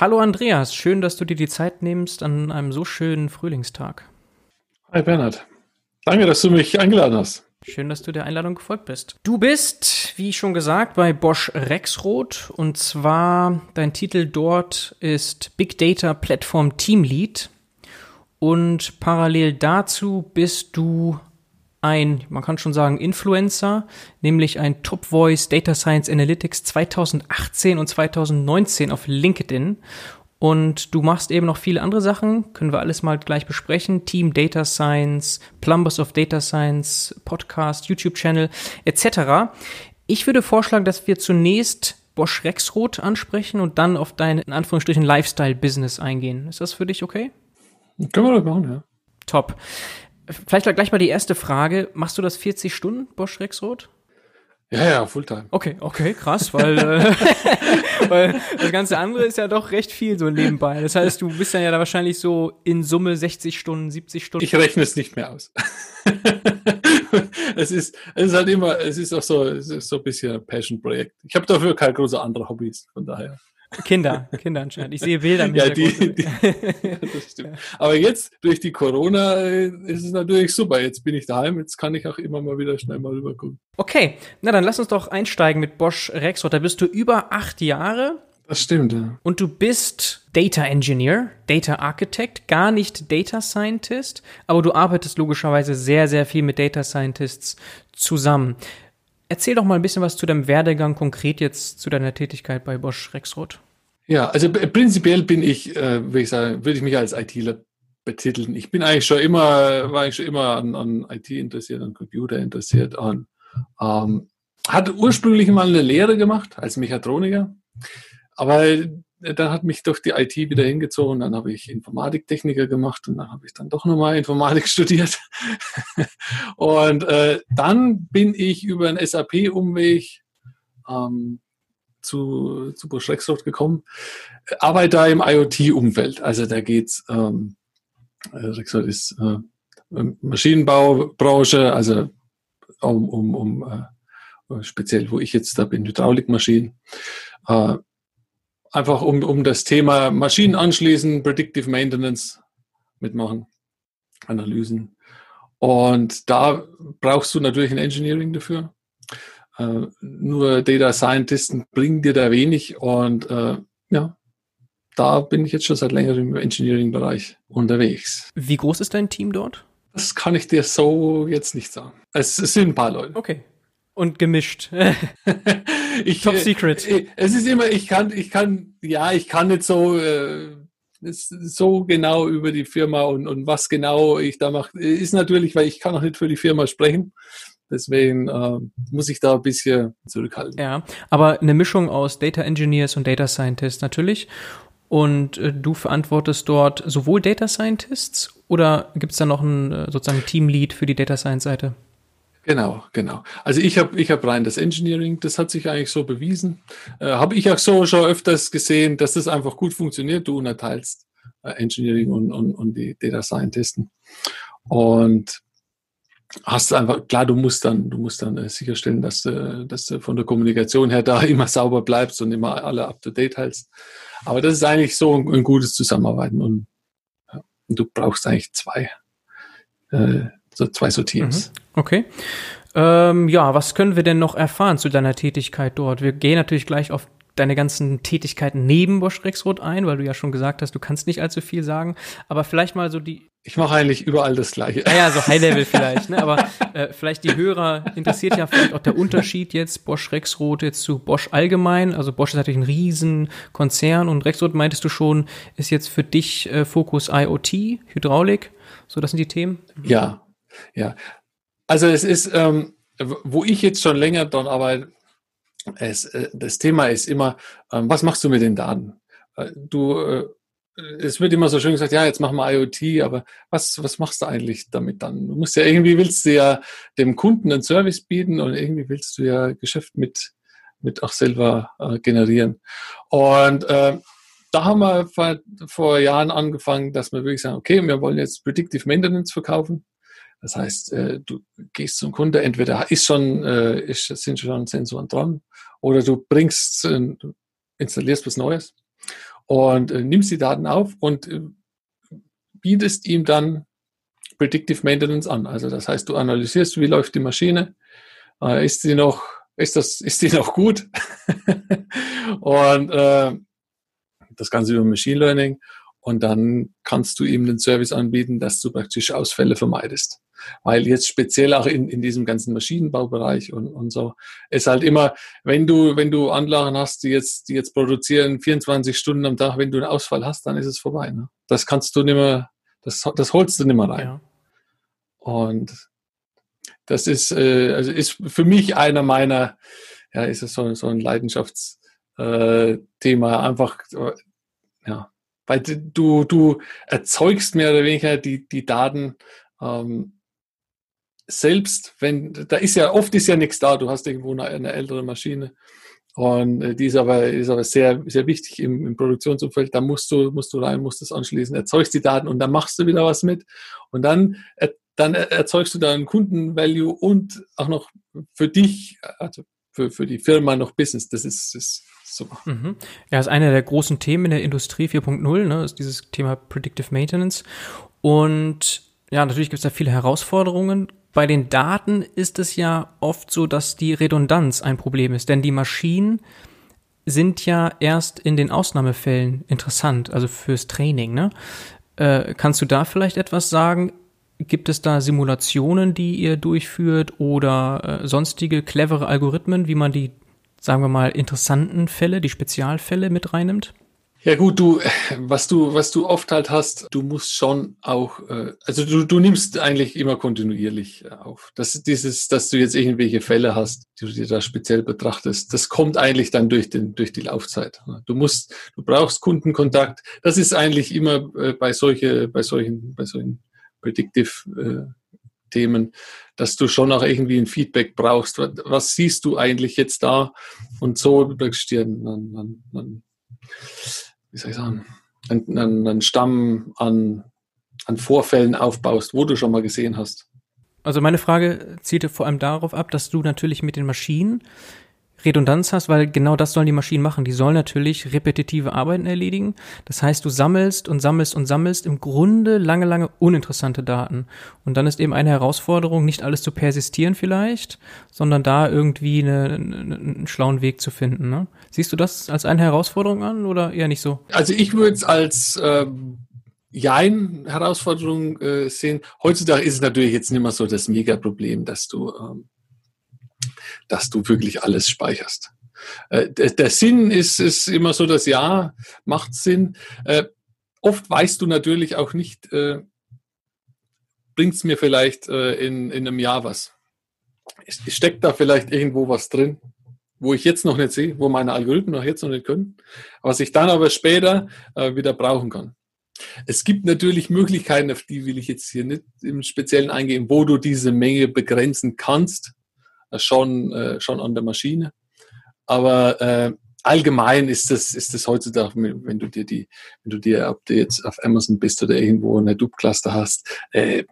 Hallo Andreas, schön, dass du dir die Zeit nimmst an einem so schönen Frühlingstag. Hi Bernhard. Danke, dass du mich eingeladen hast. Schön, dass du der Einladung gefolgt bist. Du bist, wie schon gesagt, bei Bosch Rexroth und zwar dein Titel dort ist Big Data Platform Team Lead und parallel dazu bist du ein, man kann schon sagen, Influencer, nämlich ein Top Voice Data Science Analytics 2018 und 2019 auf LinkedIn. Und du machst eben noch viele andere Sachen, können wir alles mal gleich besprechen. Team Data Science, Plumbers of Data Science, Podcast, YouTube-Channel etc. Ich würde vorschlagen, dass wir zunächst Bosch Rexroth ansprechen und dann auf dein, in Anführungsstrichen, Lifestyle-Business eingehen. Ist das für dich okay? Können wir das machen, ja. Top. Vielleicht gleich mal die erste Frage. Machst du das 40 Stunden, Bosch Rexroth? Ja, ja, Fulltime. Okay, okay, krass, weil, äh, weil das ganze andere ist ja doch recht viel so nebenbei. Das heißt, du bist dann ja da wahrscheinlich so in Summe 60 Stunden, 70 Stunden. Ich rechne es nicht mehr aus. es ist, es ist halt immer, es ist auch so, es ist so ein bisschen ein Passion-Projekt. Ich habe dafür keine große andere Hobbys, von daher. Kinder, Kinder anscheinend. Ich sehe Bilder mit. Ja, die, die, das stimmt. Aber jetzt, durch die Corona, äh, ist es natürlich super. Jetzt bin ich daheim, jetzt kann ich auch immer mal wieder schnell mal rübergucken. Okay, na dann lass uns doch einsteigen mit Bosch Rexroth. Da bist du über acht Jahre. Das stimmt, ja. Und du bist Data Engineer, Data Architect, gar nicht Data Scientist, aber du arbeitest logischerweise sehr, sehr viel mit Data Scientists zusammen. Erzähl doch mal ein bisschen was zu deinem Werdegang konkret jetzt zu deiner Tätigkeit bei Bosch Rexroth. Ja, also prinzipiell bin ich, äh, würde ich sagen, würde ich mich als ITler betiteln. Ich bin eigentlich schon immer, war eigentlich schon immer an, an IT interessiert, an Computer interessiert, an ähm, hat ursprünglich mal eine Lehre gemacht als Mechatroniker, aber dann hat mich doch die IT wieder hingezogen. Dann habe ich Informatiktechniker gemacht und dann habe ich dann doch nochmal Informatik studiert. und äh, dann bin ich über einen SAP-Umweg ähm, zu, zu Bosch Rexroth gekommen, arbeite da im IoT-Umfeld. Also da geht's, ähm, Rexroth ist äh, Maschinenbaubranche, also um, um, um äh, speziell, wo ich jetzt da bin, Hydraulikmaschinen. Äh, einfach um, um das Thema Maschinen anschließen, Predictive Maintenance mitmachen, Analysen. Und da brauchst du natürlich ein Engineering dafür. Äh, nur Data Scientisten bringen dir da wenig und äh, ja, da bin ich jetzt schon seit längerem im Engineering-Bereich unterwegs. Wie groß ist dein Team dort? Das kann ich dir so jetzt nicht sagen. Es, es sind ein paar Leute. Okay. Und gemischt. ich, Top Secret. Äh, es ist immer, ich kann, ich kann, ja, ich kann nicht so, äh, so genau über die Firma und, und was genau ich da mache. Ist natürlich, weil ich kann auch nicht für die Firma sprechen. Deswegen äh, muss ich da ein bisschen zurückhalten. Ja, aber eine Mischung aus Data Engineers und Data Scientists natürlich. Und äh, du verantwortest dort sowohl Data Scientists oder gibt es da noch ein äh, sozusagen Teamlead für die Data Science Seite? Genau, genau. Also ich habe ich hab rein das Engineering, das hat sich eigentlich so bewiesen. Äh, habe ich auch so schon öfters gesehen, dass das einfach gut funktioniert. Du unterteilst äh, Engineering und, und, und die Data Scientisten. Und hast einfach, klar, du musst dann, du musst dann äh, sicherstellen, dass, äh, dass du von der Kommunikation her da immer sauber bleibst und immer alle up to date hältst. Aber das ist eigentlich so ein, ein gutes Zusammenarbeiten und, ja, und du brauchst eigentlich zwei. Äh, so zwei so Teams. Mhm. Okay. Ähm, ja, was können wir denn noch erfahren zu deiner Tätigkeit dort? Wir gehen natürlich gleich auf deine ganzen Tätigkeiten neben Bosch Rexroth ein, weil du ja schon gesagt hast, du kannst nicht allzu viel sagen. Aber vielleicht mal so die. Ich mache eigentlich überall das Gleiche. Naja, so High Level vielleicht, ne? Aber äh, vielleicht die Hörer interessiert ja vielleicht auch der Unterschied jetzt Bosch Rexroth jetzt zu Bosch allgemein. Also Bosch ist natürlich ein Riesenkonzern und Rexroth meintest du schon, ist jetzt für dich äh, Fokus IoT, Hydraulik. So, das sind die Themen. Ja, ja, also es ist, ähm, wo ich jetzt schon länger dran arbeite, es, äh, das Thema ist immer, ähm, was machst du mit den Daten? Äh, du, äh, es wird immer so schön gesagt, ja, jetzt machen wir IoT, aber was, was machst du eigentlich damit dann? Du musst ja irgendwie willst du ja dem Kunden einen Service bieten und irgendwie willst du ja Geschäft mit, mit auch selber äh, generieren. Und äh, da haben wir vor, vor Jahren angefangen, dass wir wirklich sagen, okay, wir wollen jetzt Predictive Maintenance verkaufen. Das heißt, äh, du gehst zum Kunde, entweder ist schon, äh, ist, sind schon Sensoren dran oder du bringst, äh, installierst was Neues und äh, nimmst die Daten auf und äh, bietest ihm dann Predictive Maintenance an. Also das heißt, du analysierst, wie läuft die Maschine, äh, ist sie noch, ist das, ist die noch gut? und äh, das Ganze über Machine Learning und dann kannst du ihm den Service anbieten, dass du praktisch Ausfälle vermeidest. Weil jetzt speziell auch in, in diesem ganzen Maschinenbaubereich und, und so ist halt immer, wenn du, wenn du Anlagen hast, die jetzt, die jetzt produzieren 24 Stunden am Tag, wenn du einen Ausfall hast, dann ist es vorbei. Ne? Das kannst du nicht mehr, das, das holst du nicht mehr rein. Ja. Und das ist, äh, also ist für mich einer meiner, ja, ist es so, so ein Leidenschaftsthema, äh, einfach, ja, weil du, du erzeugst mehr oder weniger die, die Daten ähm, selbst wenn, da ist ja, oft ist ja nichts da, du hast irgendwo eine, eine ältere Maschine und äh, die ist aber, ist aber sehr, sehr wichtig im, im Produktionsumfeld, da musst du, musst du rein, musst das anschließen, erzeugst die Daten und dann machst du wieder was mit. Und dann, dann erzeugst du da einen Kundenvalue und auch noch für dich, also für, für die Firma noch Business, das ist, ist super. Mhm. Ja, ist einer der großen Themen in der Industrie 4.0, ne, ist dieses Thema Predictive Maintenance und ja, natürlich gibt es da viele Herausforderungen, bei den Daten ist es ja oft so, dass die Redundanz ein Problem ist, denn die Maschinen sind ja erst in den Ausnahmefällen interessant, also fürs Training. Ne? Äh, kannst du da vielleicht etwas sagen? Gibt es da Simulationen, die ihr durchführt oder äh, sonstige clevere Algorithmen, wie man die, sagen wir mal, interessanten Fälle, die Spezialfälle mit reinnimmt? Ja gut, du, was du, was du oft halt hast, du musst schon auch, äh, also du, du nimmst eigentlich immer kontinuierlich auf. Das ist dieses, dass du jetzt irgendwelche Fälle hast, die du dir da speziell betrachtest, das kommt eigentlich dann durch den, durch die Laufzeit. Du musst, du brauchst Kundenkontakt. Das ist eigentlich immer äh, bei solche, bei solchen, bei solchen Predictive äh, Themen, dass du schon auch irgendwie ein Feedback brauchst. Was siehst du eigentlich jetzt da? Und so du dir dann, dann wie soll ich sagen, einen, einen Stamm an, an Vorfällen aufbaust, wo du schon mal gesehen hast. Also meine Frage zielte vor allem darauf ab, dass du natürlich mit den Maschinen Redundanz hast, weil genau das sollen die Maschinen machen. Die sollen natürlich repetitive Arbeiten erledigen. Das heißt, du sammelst und sammelst und sammelst im Grunde lange, lange uninteressante Daten. Und dann ist eben eine Herausforderung, nicht alles zu persistieren vielleicht, sondern da irgendwie eine, eine, einen schlauen Weg zu finden. Ne? Siehst du das als eine Herausforderung an oder eher nicht so? Also ich würde es als ähm Jein Herausforderung äh, sehen. Heutzutage ist es natürlich jetzt nicht mehr so das Mega-Problem, dass du ähm, dass du wirklich alles speicherst. Äh, der, der, Sinn ist, ist immer so, das Ja macht Sinn. Äh, oft weißt du natürlich auch nicht, äh, bringt es mir vielleicht äh, in, in einem Jahr was. Steckt da vielleicht irgendwo was drin, wo ich jetzt noch nicht sehe, wo meine Algorithmen noch jetzt noch nicht können, was ich dann aber später äh, wieder brauchen kann. Es gibt natürlich Möglichkeiten, auf die will ich jetzt hier nicht im Speziellen eingehen, wo du diese Menge begrenzen kannst schon, äh, schon an der Maschine. Aber äh, allgemein ist das, ist das heutzutage, wenn du dir die, wenn du dir, ob du jetzt auf Amazon bist oder irgendwo eine Hadoop-Cluster hast, äh,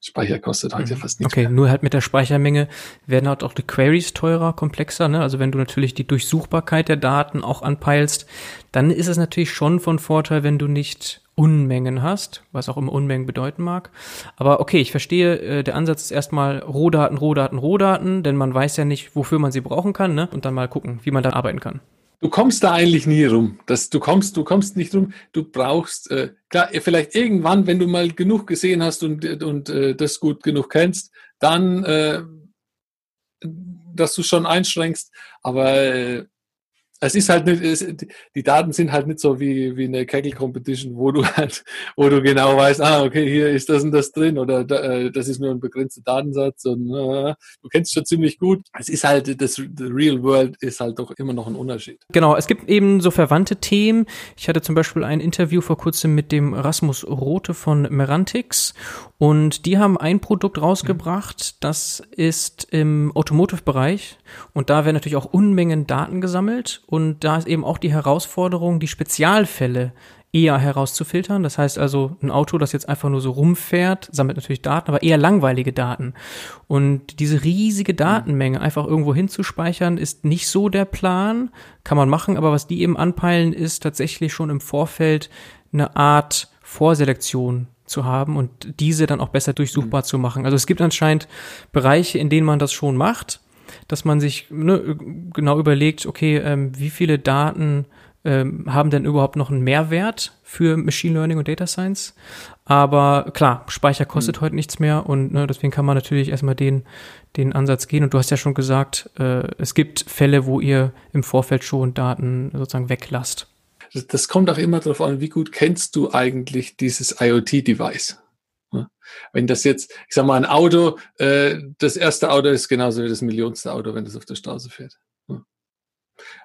Speicher kostet halt ja mhm. fast nichts. Okay, mehr. nur halt mit der Speichermenge werden halt auch die Queries teurer, komplexer. Ne? Also wenn du natürlich die Durchsuchbarkeit der Daten auch anpeilst, dann ist es natürlich schon von Vorteil, wenn du nicht Unmengen hast, was auch immer Unmengen bedeuten mag. Aber okay, ich verstehe, äh, der Ansatz ist erstmal Rohdaten, Rohdaten, Rohdaten, denn man weiß ja nicht, wofür man sie brauchen kann, ne? Und dann mal gucken, wie man da arbeiten kann. Du kommst da eigentlich nie rum. Das, du kommst, du kommst nicht rum. Du brauchst äh, klar vielleicht irgendwann, wenn du mal genug gesehen hast und und äh, das gut genug kennst, dann, äh, dass du schon einschränkst. Aber äh, es ist halt nicht, es, die Daten sind halt nicht so wie, wie eine Kaggle Competition, wo du halt, wo du genau weißt, ah, okay, hier ist das und das drin oder da, äh, das ist nur ein begrenzter Datensatz und äh, du kennst schon ziemlich gut. Es ist halt, das Real World ist halt doch immer noch ein Unterschied. Genau, es gibt eben so verwandte Themen. Ich hatte zum Beispiel ein Interview vor kurzem mit dem Rasmus Rote von Merantix und die haben ein Produkt rausgebracht, das ist im Automotive-Bereich und da werden natürlich auch Unmengen Daten gesammelt und da ist eben auch die Herausforderung, die Spezialfälle eher herauszufiltern. Das heißt also, ein Auto, das jetzt einfach nur so rumfährt, sammelt natürlich Daten, aber eher langweilige Daten. Und diese riesige Datenmenge einfach irgendwo hinzuspeichern, ist nicht so der Plan. Kann man machen, aber was die eben anpeilen, ist tatsächlich schon im Vorfeld eine Art Vorselektion zu haben und diese dann auch besser durchsuchbar mhm. zu machen. Also es gibt anscheinend Bereiche, in denen man das schon macht dass man sich ne, genau überlegt, okay, ähm, wie viele Daten ähm, haben denn überhaupt noch einen Mehrwert für Machine Learning und Data Science? Aber klar, Speicher kostet mhm. heute nichts mehr und ne, deswegen kann man natürlich erstmal den, den Ansatz gehen. Und du hast ja schon gesagt, äh, es gibt Fälle, wo ihr im Vorfeld schon Daten sozusagen weglasst. Das kommt auch immer darauf an, wie gut kennst du eigentlich dieses IoT-Device? Wenn das jetzt, ich sag mal, ein Auto, äh, das erste Auto ist genauso wie das millionste Auto, wenn das auf der Straße fährt.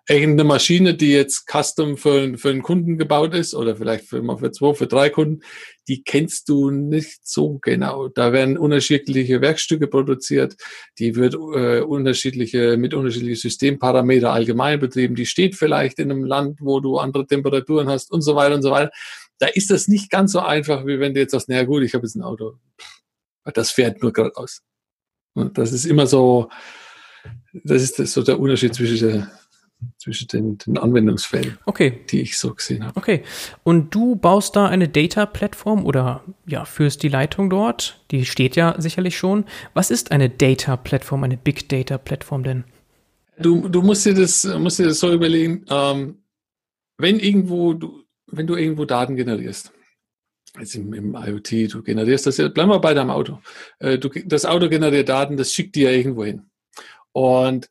Irgendeine Maschine, die jetzt custom für, für einen Kunden gebaut ist oder vielleicht für, für zwei, für drei Kunden, die kennst du nicht so genau. Da werden unterschiedliche Werkstücke produziert, die wird äh, unterschiedliche, mit unterschiedlichen Systemparameter allgemein betrieben, die steht vielleicht in einem Land, wo du andere Temperaturen hast und so weiter und so weiter da ist das nicht ganz so einfach, wie wenn du jetzt sagst, naja gut, ich habe jetzt ein Auto. Das fährt nur geradeaus. Das ist immer so, das ist so der Unterschied zwischen, der, zwischen den, den Anwendungsfällen, okay. die ich so gesehen habe. Okay. Und du baust da eine Data-Plattform oder ja, führst die Leitung dort. Die steht ja sicherlich schon. Was ist eine Data-Plattform, eine Big Data-Plattform denn? Du, du musst dir das, musst dir das so überlegen, ähm, wenn irgendwo du, wenn du irgendwo Daten generierst, jetzt im, im IoT, du generierst das ja, bleib mal bei deinem Auto. Äh, du, das Auto generiert Daten, das schickt dir ja irgendwo hin. Und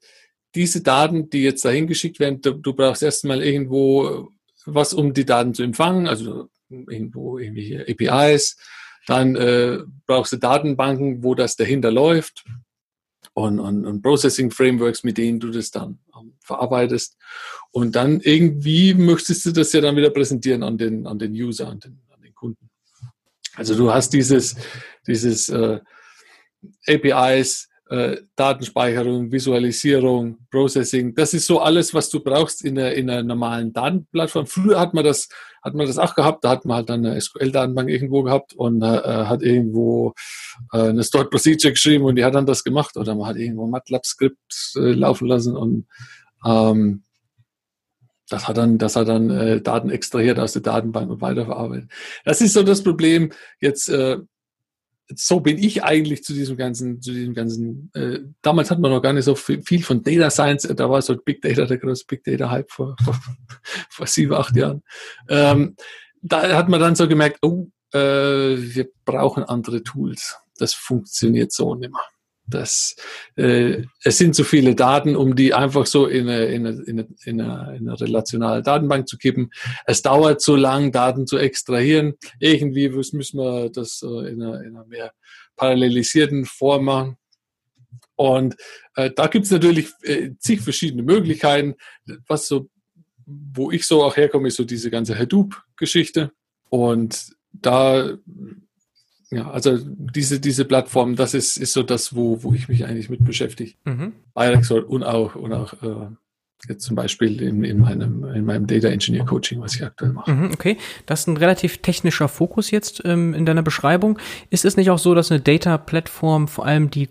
diese Daten, die jetzt dahin geschickt werden, du, du brauchst erstmal irgendwo was, um die Daten zu empfangen, also irgendwo irgendwelche APIs. Dann äh, brauchst du Datenbanken, wo das dahinter läuft und, und, und Processing Frameworks, mit denen du das dann ähm, verarbeitest. Und dann irgendwie möchtest du das ja dann wieder präsentieren an den, an den User, an den, an den Kunden. Also du hast dieses, dieses äh, APIs, äh, Datenspeicherung, Visualisierung, Processing. Das ist so alles, was du brauchst in einer, in einer normalen Datenplattform. Früher hat man das, hat man das auch gehabt. Da hat man halt dann eine SQL-Datenbank irgendwo gehabt und äh, hat irgendwo äh, eine Stored Procedure geschrieben und die hat dann das gemacht. Oder man hat irgendwo MATLAB-Skript äh, laufen lassen und ähm, das hat dann, das hat dann äh, Daten extrahiert aus der Datenbank und weiterverarbeitet. Das ist so das Problem. Jetzt, äh, so bin ich eigentlich zu diesem ganzen, zu diesem ganzen. Äh, damals hat man noch gar nicht so viel, von Data Science. Da war so Big Data der große Big Data Hype vor, vor, vor sieben, acht Jahren. Ähm, da hat man dann so gemerkt, oh, äh, wir brauchen andere Tools. Das funktioniert so nicht mehr. Das, äh, es sind zu viele Daten, um die einfach so in eine, in, eine, in, eine, in eine relationale Datenbank zu kippen. Es dauert zu lang, Daten zu extrahieren. Irgendwie müssen wir das äh, in, einer, in einer mehr parallelisierten Form machen. Und äh, da gibt es natürlich äh, zig verschiedene Möglichkeiten. Was so, wo ich so auch herkomme, ist so diese ganze Hadoop-Geschichte. Und da ja, also diese, diese Plattform, das ist, ist so das, wo, wo ich mich eigentlich mit beschäftige. Mhm. Bei Rexol und auch, und auch äh, jetzt zum Beispiel in, in, meinem, in meinem Data Engineer Coaching, was ich aktuell mache. Mhm, okay, das ist ein relativ technischer Fokus jetzt ähm, in deiner Beschreibung. Ist es nicht auch so, dass eine Data-Plattform vor allem die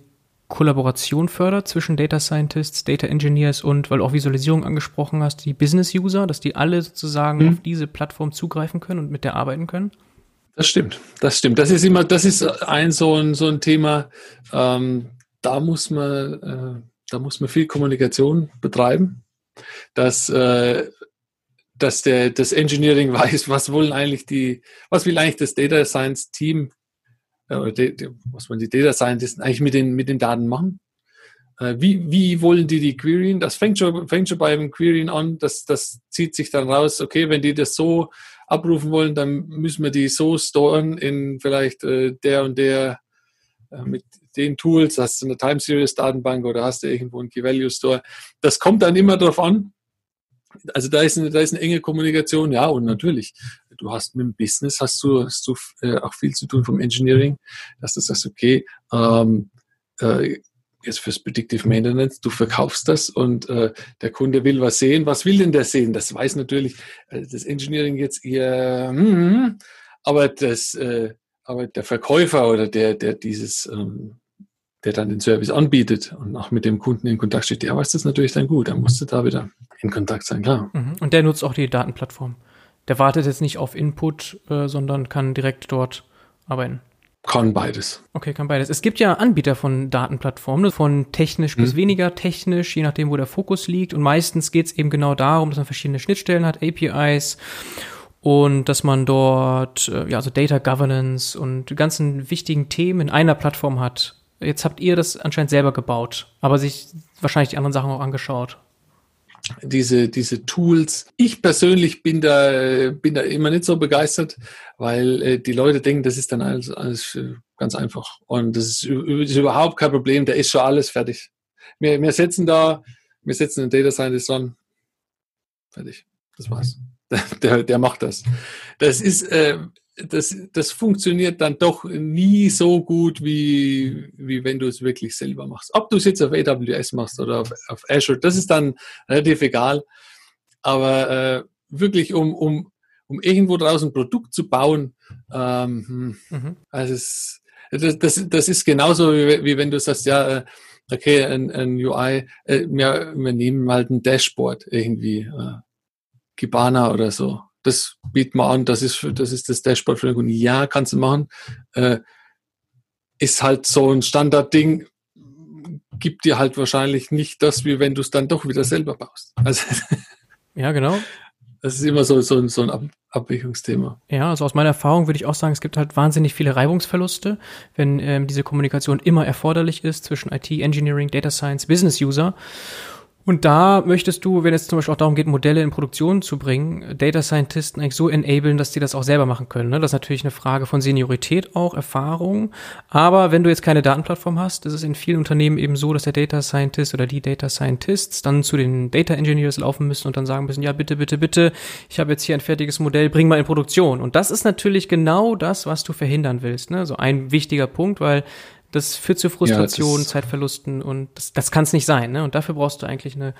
Kollaboration fördert zwischen Data Scientists, Data Engineers und, weil du auch Visualisierung angesprochen hast, die Business User, dass die alle sozusagen mhm. auf diese Plattform zugreifen können und mit der arbeiten können? Das stimmt, das stimmt. Das ist immer, das ist ein so ein, so ein Thema, ähm, da muss man, äh, da muss man viel Kommunikation betreiben, dass, äh, dass der, das Engineering weiß, was wollen eigentlich die, was will eigentlich das Data Science Team, äh, was wollen die Data Scientists eigentlich mit den, mit den Daten machen? Äh, wie, wie wollen die die queryen? Das fängt schon, fängt schon beim Queryen an. Das, das zieht sich dann raus. Okay, wenn die das so abrufen wollen, dann müssen wir die so storen in vielleicht äh, der und der äh, mit den Tools. Hast du eine Time Series Datenbank oder hast du irgendwo einen Key Value Store? Das kommt dann immer darauf an. Also da ist, eine, da ist eine enge Kommunikation, ja, und natürlich, du hast mit dem Business hast du, hast du äh, auch viel zu tun vom Engineering, dass du sagst, okay, ähm, äh, jetzt fürs Predictive Maintenance, du verkaufst das und äh, der Kunde will was sehen. Was will denn der sehen? Das weiß natürlich äh, das Engineering jetzt eher, hm, aber das, äh, aber der Verkäufer oder der, der dieses, ähm, der dann den Service anbietet und auch mit dem Kunden in Kontakt steht, der weiß das natürlich dann gut. Dann musst du da wieder in Kontakt sein, klar. Mhm. Und der nutzt auch die Datenplattform. Der wartet jetzt nicht auf Input, äh, sondern kann direkt dort arbeiten. Kann beides. Okay, kann beides. Es gibt ja Anbieter von Datenplattformen, ne, von technisch hm. bis weniger technisch, je nachdem, wo der Fokus liegt. Und meistens geht es eben genau darum, dass man verschiedene Schnittstellen hat, APIs und dass man dort äh, ja also Data Governance und die ganzen wichtigen Themen in einer Plattform hat. Jetzt habt ihr das anscheinend selber gebaut, aber sich wahrscheinlich die anderen Sachen auch angeschaut diese, diese Tools. Ich persönlich bin da, bin da immer nicht so begeistert, weil äh, die Leute denken, das ist dann alles, alles äh, ganz einfach. Und das ist, ist, überhaupt kein Problem, da ist schon alles fertig. Wir, wir setzen da, wir setzen einen Data Scientist an. Fertig. Das war's. Der, der macht das. Das ist, äh, das, das funktioniert dann doch nie so gut, wie, wie wenn du es wirklich selber machst. Ob du es jetzt auf AWS machst oder auf, auf Azure, das ist dann relativ egal. Aber äh, wirklich, um, um, um irgendwo draußen ein Produkt zu bauen, ähm, hm, mhm. also es, das, das, das ist genauso, wie, wie wenn du sagst, ja, äh, okay, ein, ein UI, äh, wir, wir nehmen halt ein Dashboard irgendwie, äh, Kibana oder so das bietet man an, das ist, das ist das Dashboard für den Kunden. Ja, kannst du machen. Äh, ist halt so ein Standardding, gibt dir halt wahrscheinlich nicht das, wie wenn du es dann doch wieder selber baust. Also, ja, genau. Das ist immer so, so, so ein Ab Abwägungsthema. Ja, also aus meiner Erfahrung würde ich auch sagen, es gibt halt wahnsinnig viele Reibungsverluste, wenn ähm, diese Kommunikation immer erforderlich ist zwischen IT, Engineering, Data Science, Business User. Und da möchtest du, wenn es zum Beispiel auch darum geht, Modelle in Produktion zu bringen, Data Scientisten eigentlich so enablen, dass die das auch selber machen können. Ne? Das ist natürlich eine Frage von Seniorität auch, Erfahrung. Aber wenn du jetzt keine Datenplattform hast, ist es in vielen Unternehmen eben so, dass der Data Scientist oder die Data Scientists dann zu den Data Engineers laufen müssen und dann sagen müssen, ja, bitte, bitte, bitte, ich habe jetzt hier ein fertiges Modell, bring mal in Produktion. Und das ist natürlich genau das, was du verhindern willst. Ne? So ein wichtiger Punkt, weil das führt zu Frustration, ja, Zeitverlusten und das, das kann es nicht sein. Ne? Und dafür brauchst du eigentlich eine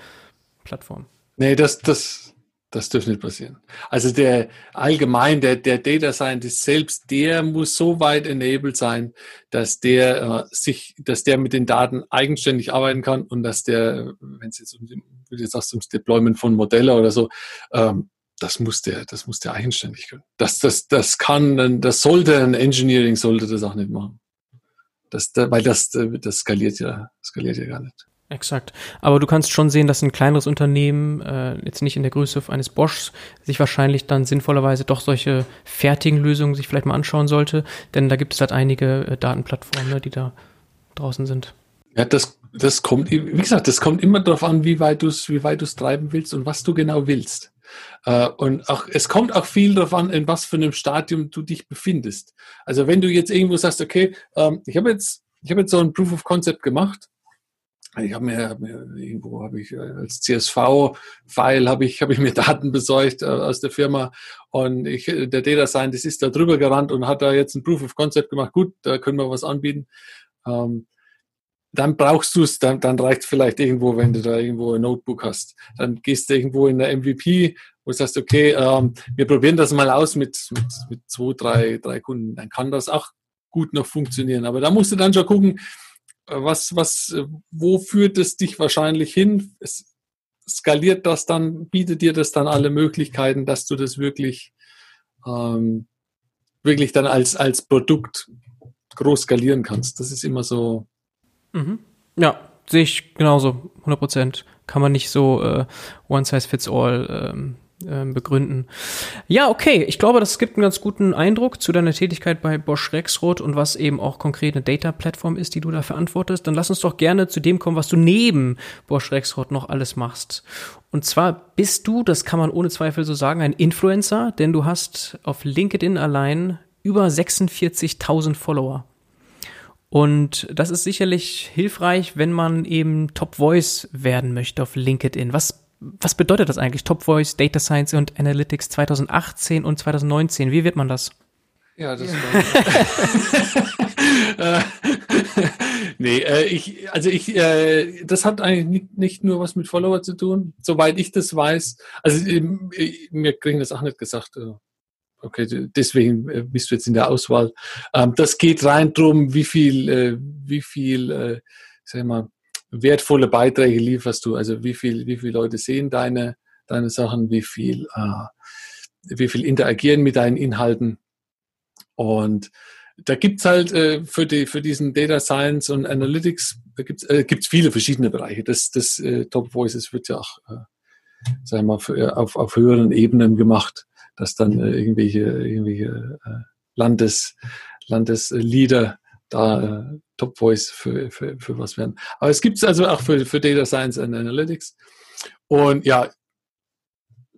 Plattform. Nee, das, das, das dürfte nicht passieren. Also der allgemein, der, der Data Scientist selbst, der muss so weit enabled sein, dass der äh, sich, dass der mit den Daten eigenständig arbeiten kann und dass der, wenn es jetzt um, wie du sagst, ums Deployment von Modellen oder so, ähm, das muss der, das muss der eigenständig können. Das, das, das kann, das sollte ein Engineering sollte das auch nicht machen. Das, weil das, das skaliert ja, skaliert ja gar nicht. Exakt. Aber du kannst schon sehen, dass ein kleineres Unternehmen, äh, jetzt nicht in der Größe eines Boschs, sich wahrscheinlich dann sinnvollerweise doch solche fertigen Lösungen sich vielleicht mal anschauen sollte, denn da gibt es halt einige äh, Datenplattformen, ne, die da draußen sind. Ja, das, das kommt, wie gesagt, das kommt immer darauf an, wie weit du es, wie weit du es treiben willst und was du genau willst. Äh, und auch, es kommt auch viel davon, in was für einem Stadium du dich befindest. Also wenn du jetzt irgendwo sagst, okay, ähm, ich habe jetzt, ich habe jetzt so ein Proof of Concept gemacht. Ich habe mir, hab mir, irgendwo habe ich äh, als CSV-File habe ich habe ich mir Daten besorgt äh, aus der Firma und ich, der Data Scientist ist da drüber gerannt und hat da jetzt ein Proof of Concept gemacht. Gut, da können wir was anbieten. Dann brauchst du es, dann, dann reicht es vielleicht irgendwo, wenn du da irgendwo ein Notebook hast. Dann gehst du irgendwo in der MVP, wo du sagst, okay, ähm, wir probieren das mal aus mit, mit, mit zwei, drei, drei Kunden. Dann kann das auch gut noch funktionieren. Aber da musst du dann schon gucken, was, was, wo führt es dich wahrscheinlich hin? Es skaliert das dann, bietet dir das dann alle Möglichkeiten, dass du das wirklich, ähm, wirklich dann als, als Produkt groß skalieren kannst. Das ist immer so, Mhm. Ja, sehe ich genauso, 100 Prozent. Kann man nicht so äh, one size fits all ähm, äh, begründen. Ja, okay. Ich glaube, das gibt einen ganz guten Eindruck zu deiner Tätigkeit bei Bosch Rexroth und was eben auch konkret eine Data-Plattform ist, die du da verantwortest. Dann lass uns doch gerne zu dem kommen, was du neben Bosch Rexroth noch alles machst. Und zwar bist du, das kann man ohne Zweifel so sagen, ein Influencer, denn du hast auf LinkedIn allein über 46.000 Follower. Und das ist sicherlich hilfreich, wenn man eben Top Voice werden möchte auf LinkedIn. Was, was bedeutet das eigentlich? Top Voice, Data Science und Analytics 2018 und 2019. Wie wird man das? Ja, das war. nee, äh, ich, also ich, äh, das hat eigentlich nicht, nicht nur was mit Follower zu tun, soweit ich das weiß. Also äh, mir kriegen das auch nicht gesagt. Äh, okay, deswegen äh, bist du jetzt in der Auswahl. Ähm, das geht rein drum, wie viel, äh, wie viel, äh, sag mal, wertvolle Beiträge lieferst du. Also wie viel, wie viele Leute sehen deine, deine Sachen, wie viel, äh, wie viel interagieren mit deinen Inhalten. Und da gibt's halt äh, für, die, für diesen Data Science und Analytics, da gibt's äh, viele verschiedene Bereiche. Das, das äh, Top Voices wird ja auch, äh, sagen wir mal, für, auf, auf höheren Ebenen gemacht dass dann äh, irgendwelche, irgendwelche äh, Landes, Landesleader da äh, Top Voice für, für, für was werden. Aber es gibt es also auch für, für Data Science and Analytics. Und ja,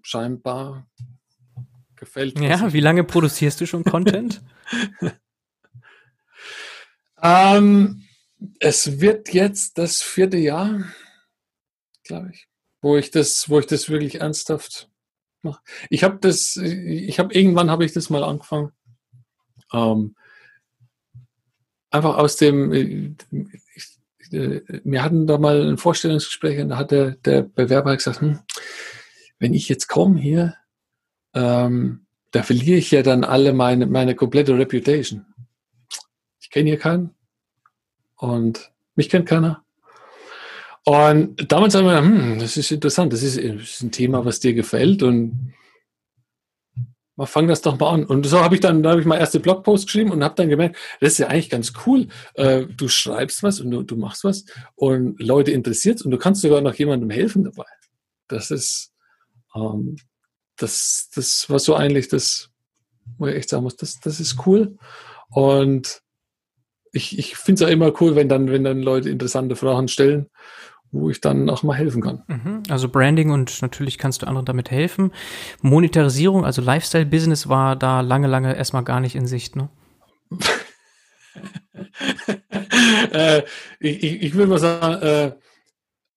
scheinbar gefällt mir. Ja, wie lange produzierst du schon Content? ähm, es wird jetzt das vierte Jahr, glaube ich, wo ich das, wo ich das wirklich ernsthaft ich habe das, ich habe irgendwann habe ich das mal angefangen. Ähm, einfach aus dem, ich, äh, wir hatten da mal ein Vorstellungsgespräch und da hat der, der Bewerber gesagt, hm, wenn ich jetzt komme hier, ähm, da verliere ich ja dann alle meine, meine komplette Reputation. Ich kenne hier keinen und mich kennt keiner. Und damals haben wir gedacht, hm, das ist interessant, das ist, ein Thema, was dir gefällt und mal fang das doch mal an. Und so habe ich dann, da habe ich mal erste Blogpost geschrieben und habe dann gemerkt, das ist ja eigentlich ganz cool. Äh, du schreibst was und du, du machst was und Leute interessiert und du kannst sogar noch jemandem helfen dabei. Das ist, ähm, das, das war so eigentlich das, wo ich echt sagen muss, das, das ist cool. Und ich, ich finde es auch immer cool, wenn dann, wenn dann Leute interessante Fragen stellen wo ich dann auch mal helfen kann. Mhm. Also Branding und natürlich kannst du anderen damit helfen. Monetarisierung, also Lifestyle-Business war da lange, lange erstmal gar nicht in Sicht, ne? äh, ich, ich, ich würde mal sagen, äh,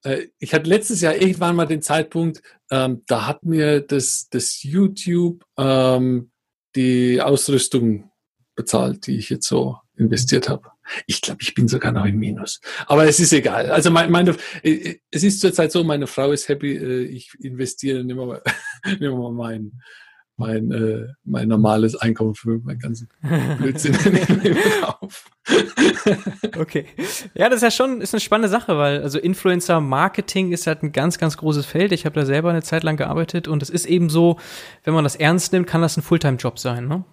äh, ich hatte letztes Jahr irgendwann mal den Zeitpunkt, ähm, da hat mir das, das YouTube ähm, die Ausrüstung bezahlt, die ich jetzt so investiert habe. Ich glaube, ich bin sogar noch im Minus. Aber es ist egal. Also meine, meine äh, es ist zurzeit so, meine Frau ist happy, äh, ich investiere nicht mehr, nicht mehr mein, mein, äh, mein normales Einkommen für meinen ganzen Blödsinn auf. okay. Ja, das ist ja schon ist eine spannende Sache, weil also Influencer Marketing ist halt ein ganz, ganz großes Feld. Ich habe da selber eine Zeit lang gearbeitet und es ist eben so, wenn man das ernst nimmt, kann das ein Fulltime-Job sein, ne?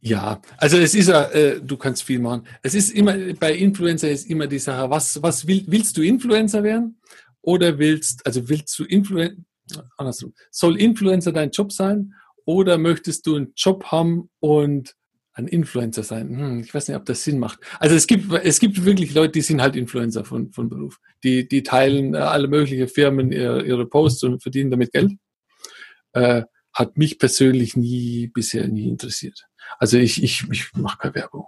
Ja, also es ist ja, äh, du kannst viel machen. Es ist immer, bei Influencer ist immer die Sache, was, was will, willst du Influencer werden? Oder willst, also willst du Influencer, andersrum, soll Influencer dein Job sein? Oder möchtest du einen Job haben und ein Influencer sein? Hm, ich weiß nicht, ob das Sinn macht. Also es gibt, es gibt wirklich Leute, die sind halt Influencer von, von Beruf. Die, die teilen äh, alle möglichen Firmen ihre, ihre Posts und verdienen damit Geld. Äh, hat mich persönlich nie, bisher nie interessiert. Also ich, ich, ich mache keine Werbung.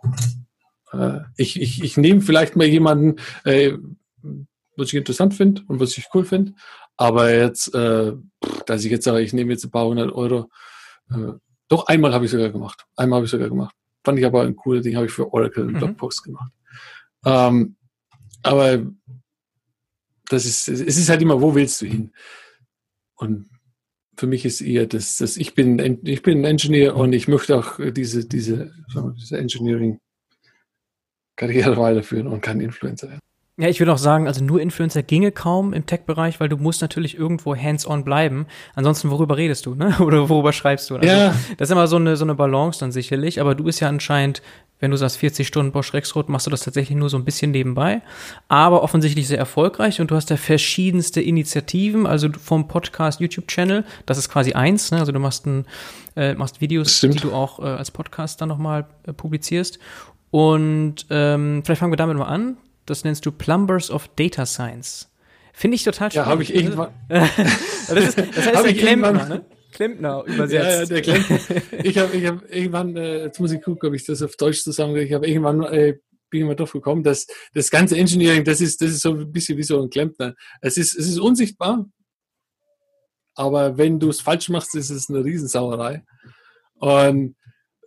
Äh, ich, ich, ich nehme vielleicht mal jemanden, äh, was ich interessant finde und was ich cool finde. Aber jetzt, äh, dass ich jetzt sage, ich nehme jetzt ein paar hundert Euro, äh, doch einmal habe ich sogar gemacht. Einmal habe ich sogar gemacht. Fand ich aber ein cooles Ding, habe ich für Oracle einen mhm. Blogpost gemacht. Ähm, aber das ist, es ist halt immer, wo willst du hin? Und für mich ist eher das, das ich bin, ich bin ein Engineer und ich möchte auch diese, diese, diese Engineering-Karriere weiterführen und kein Influencer werden. Ja, ich würde auch sagen, also nur Influencer ginge kaum im Tech-Bereich, weil du musst natürlich irgendwo hands-on bleiben. Ansonsten, worüber redest du, ne? Oder worüber schreibst du? Also, Ja. Das ist immer so eine, so eine Balance dann sicherlich, aber du bist ja anscheinend, wenn du sagst 40 Stunden Bosch Rexroth, machst du das tatsächlich nur so ein bisschen nebenbei, aber offensichtlich sehr erfolgreich und du hast ja verschiedenste Initiativen, also vom Podcast, YouTube-Channel, das ist quasi eins, ne? Also du machst ein, äh, machst Videos, die du auch äh, als Podcast dann nochmal äh, publizierst. Und ähm, vielleicht fangen wir damit mal an. Das nennst du Plumbers of Data Science. Finde ich total Ja, spannend. habe ich irgendwann. Das, ist, das heißt der Klempner, ne? Klempner Ja, ja, übersetzt. der Glenn. Ich habe ich hab irgendwann, äh, jetzt muss ich gucken, ob ich das auf Deutsch zusammenkriege. Ich habe irgendwann äh, bin ich mal drauf gekommen, dass das ganze Engineering, das ist, das ist so ein bisschen wie so ein Klempner. Es ist, es ist unsichtbar, aber wenn du es falsch machst, ist es eine Riesensauerei. Und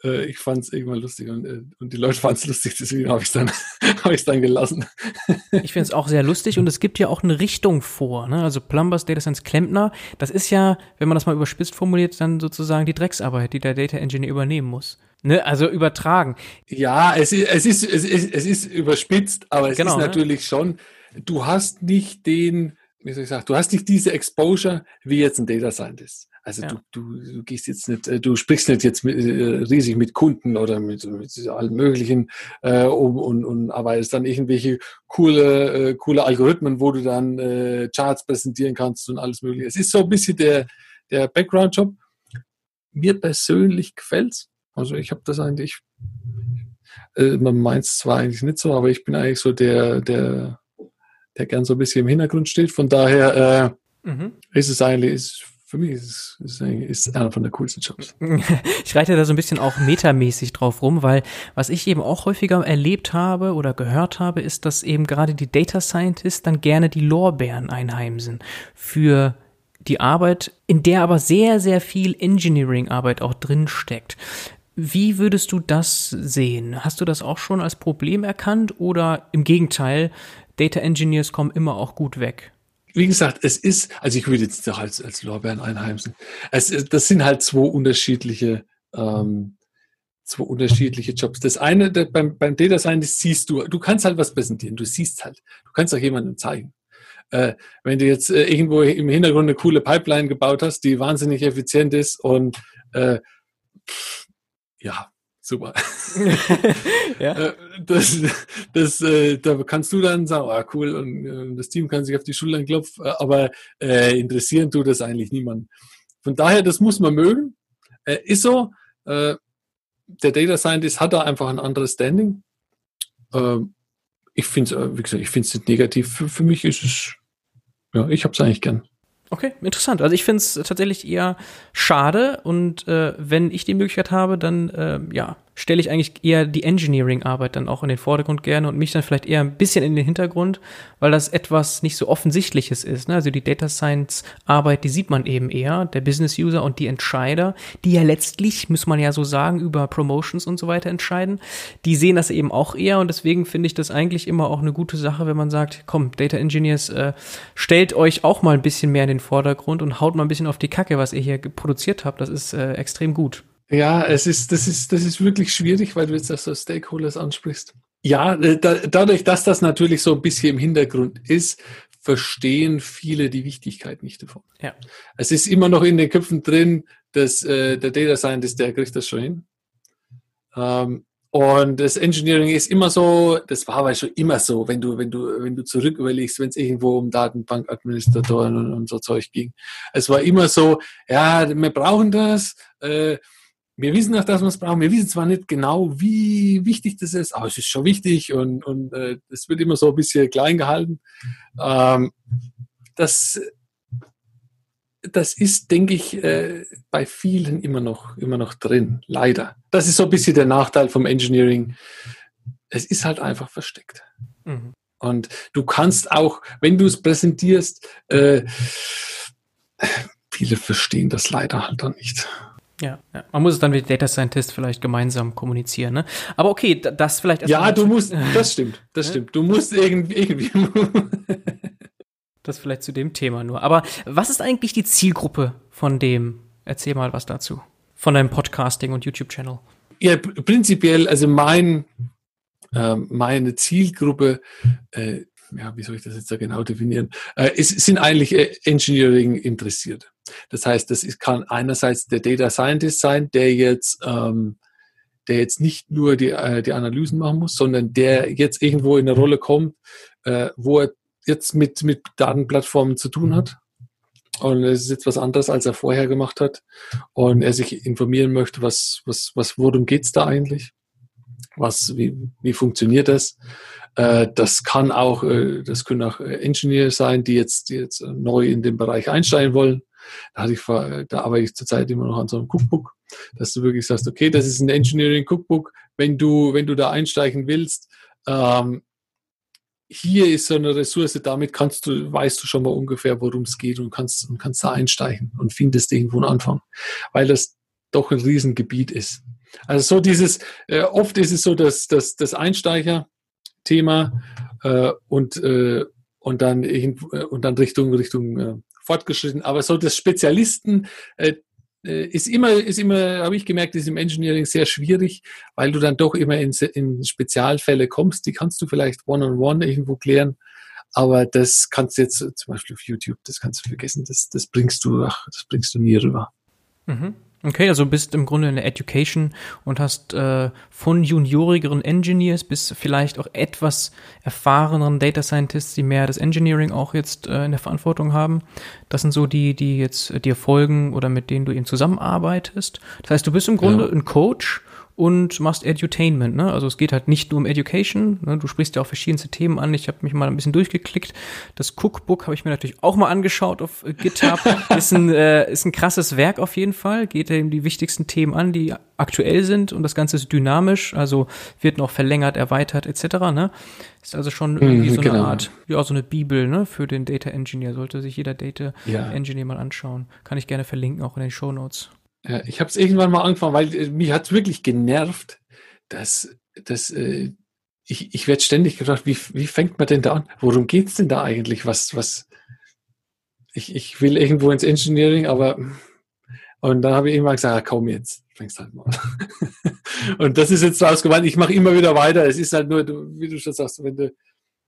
äh, ich fand es irgendwann lustig und, äh, und die Leute fanden es lustig, deswegen habe ich es dann, hab ich's dann gelassen. Ich finde es auch sehr lustig und es gibt ja auch eine Richtung vor. Ne? Also Plumbers, Data Science, Klempner, das ist ja, wenn man das mal überspitzt formuliert, dann sozusagen die Drecksarbeit, die der Data Engineer übernehmen muss. Ne? Also übertragen. Ja, es ist, es ist, es ist, es ist überspitzt, aber es Genau, ist ne? natürlich schon, du hast nicht den, wie soll ich sagen, du hast nicht diese Exposure wie jetzt ein Data Scientist. Also Ja. du, du, du gehst jetzt nicht, äh, du sprichst nicht jetzt mit, äh, riesig mit Kunden oder mit, mit allen möglichen äh, um, und, und arbeitest dann irgendwelche coole, äh, coole Algorithmen, wo du dann äh, Charts präsentieren kannst und alles mögliche. Es ist so ein bisschen der, der Background-Job. Mir persönlich gefällt's. Also ich habe das eigentlich äh, man meint es zwar eigentlich nicht so, aber ich bin eigentlich so der, der, der gern so ein bisschen im Hintergrund steht. Von daher Mhm. äh, ist es eigentlich, ist, für mich ist es ist, einer von der coolsten Jobs. Ich reite da so ein bisschen auch metamäßig drauf rum, weil was ich eben auch häufiger erlebt habe oder gehört habe, ist, dass eben gerade die Data Scientists dann gerne die Lorbeeren einheimsen für die Arbeit, in der aber sehr, sehr viel Engineering-Arbeit auch drin steckt. Wie würdest du das sehen? Hast du das auch schon als Problem erkannt oder im Gegenteil, Data Engineers kommen immer auch gut weg? Wie gesagt, es ist, also ich würde jetzt doch als, als Lorbeeren einheimsen. Es, ist- das sind halt zwei unterschiedliche, ähm, zwei unterschiedliche Jobs. Das eine, der, beim, beim Data Scientist siehst du, du kannst halt was präsentieren, du siehst halt, du kannst auch jemandem zeigen. Äh, wenn du jetzt äh, irgendwo im Hintergrund eine coole Pipeline gebaut hast, die wahnsinnig effizient ist und äh, ja, super. ja. Äh, das, das, äh, da kannst du dann sagen, ah, cool, und äh, das Team kann sich auf die Schultern klopfen, aber äh, interessieren tut das eigentlich niemanden. Von daher, das muss man mögen. Äh, ist so, äh, der Data Scientist hat da einfach ein anderes Standing. Ähm, ich finde es, wie gesagt, ich finde es nicht negativ. Für, für mich ist es, ja, ich habe es eigentlich gern. Okay, interessant. Also ich finde es tatsächlich eher schade und äh, wenn ich die Möglichkeit habe, dann äh, ja, stelle ich eigentlich eher die Engineering-Arbeit dann auch in den Vordergrund gerne und mich dann vielleicht eher ein bisschen in den Hintergrund, weil das etwas nicht so offensichtliches ist. Ne? Also die Data Science-Arbeit, die sieht man eben eher, der Business-User und die Entscheider, die ja letztlich, muss man ja so sagen, über Promotions und so weiter entscheiden, die sehen das eben auch eher und deswegen finde ich das eigentlich immer auch eine gute Sache, wenn man sagt, komm, Data Engineers, äh, stellt euch auch mal ein bisschen mehr in den Vordergrund und haut mal ein bisschen auf die Kacke, was ihr hier produziert habt. Das ist äh, extrem gut. Ja, es ist, das ist, das ist wirklich schwierig, weil du jetzt das so Stakeholders ansprichst. Ja, äh, da, dadurch, dass das natürlich so ein bisschen im Hintergrund ist, verstehen viele die Wichtigkeit nicht davon. Ja. Es ist immer noch in den Köpfen drin, dass äh, der Data Scientist, der kriegt das schon hin. Ähm, und das Engineering ist immer so, das war aber schon immer so, wenn du, wenn du, wenn du zurück überlegst, wenn es irgendwo um Datenbankadministratoren und, und so Zeug ging. Es war immer so, ja, wir brauchen das, äh, wir wissen auch, dass wir es brauchen. Wir wissen zwar nicht genau, wie wichtig das ist, aber es ist schon wichtig und, und äh, das wird immer so ein bisschen klein gehalten. Ähm, das, das ist, denke ich, äh, bei vielen immer noch, immer noch drin, leider. Das ist so ein bisschen der Nachteil vom Engineering. Es ist halt einfach versteckt. Mhm. Und du kannst auch, wenn du es präsentierst, äh, viele verstehen das leider halt dann nicht. Ja, ja, man muss es dann mit Data Scientist vielleicht gemeinsam kommunizieren. Ne? Aber okay, da- das vielleicht Ja, du musst, das stimmt, das stimmt. Du musst irgendwie, irgendwie Das vielleicht zu dem Thema nur. Aber was ist eigentlich die Zielgruppe von dem? Erzähl mal was dazu. Von deinem Podcasting und YouTube-Channel. Ja, pr- prinzipiell, also mein, ähm, meine Zielgruppe, äh, ja, wie soll ich das jetzt da genau definieren? Äh, es sind eigentlich äh, Engineering interessiert. Das heißt, das ist, kann einerseits der Data Scientist sein, der jetzt, ähm, der jetzt nicht nur die, äh, die Analysen machen muss, sondern der jetzt irgendwo in eine Rolle kommt, äh, wo er jetzt mit, mit Datenplattformen zu tun hat. Und es ist jetzt was anderes, als er vorher gemacht hat. Und er sich informieren möchte, was, was, was, worum geht's da eigentlich? Was, wie, wie funktioniert das? Äh, das kann auch, äh, das können auch äh, Engineers sein, die jetzt, die jetzt neu in den Bereich einsteigen wollen. Da, ich, da arbeite ich zurzeit immer noch an so einem Cookbook, dass du wirklich sagst, okay, das ist ein Engineering Cookbook. Wenn du, wenn du da einsteigen willst, ähm, hier ist so eine Ressource, damit kannst du, weißt du schon mal ungefähr, worum es geht und kannst, und kannst da einsteigen und findest irgendwo einen Anfang, weil das doch ein Riesengebiet ist. Also so dieses, äh, oft ist es so, dass, dass das Einsteiger-Thema äh, und, äh, und dann äh, und dann Richtung Richtung äh, fortgeschritten, aber so das Spezialisten äh, äh, ist immer, ist immer, habe ich gemerkt, ist im Engineering sehr schwierig, weil du dann doch immer in, in Spezialfälle kommst. Die kannst du vielleicht one-on-one -on -one irgendwo klären. Aber das kannst du jetzt zum Beispiel auf YouTube, das kannst du vergessen. Das, das bringst du, ach, das bringst du nie rüber. Mhm. Okay, also bist im Grunde in der Education und hast äh, von juniorigeren Engineers bis vielleicht auch etwas erfahreneren Data Scientists, die mehr das Engineering auch jetzt äh, in der Verantwortung haben. Das sind so die, die jetzt äh, dir folgen oder mit denen du eben zusammenarbeitest. Das heißt, du bist im Grunde ja. ein Coach und machst Edutainment. Ne? Also es geht halt nicht nur um Education. Ne? Du sprichst ja auch verschiedenste Themen an. Ich habe mich mal ein bisschen durchgeklickt. Das Cookbook habe ich mir natürlich auch mal angeschaut auf äh, GitHub. ist, ein, äh, ist ein krasses Werk auf jeden Fall. Geht eben die wichtigsten Themen an, die aktuell sind und das Ganze ist dynamisch, also wird noch verlängert, erweitert etc. Ne? Ist also schon irgendwie mhm, so genau. eine Art, ja, so eine Bibel ne, für den Data Engineer. Sollte sich jeder Data ja. Engineer mal anschauen. Kann ich gerne verlinken, auch in den Show Notes. Ja, ich habe es irgendwann mal angefangen, weil äh, mich hat wirklich genervt, dass, dass äh, ich, ich werde ständig gefragt, wie, wie fängt man denn da an? Worum geht's denn da eigentlich? Was, was, ich, ich will irgendwo ins Engineering, aber und dann habe ich irgendwann gesagt, ja, komm jetzt, fängst halt mal an. und das ist jetzt rausgewandt, ich mache immer wieder weiter. Es ist halt nur, wie du schon sagst, wenn du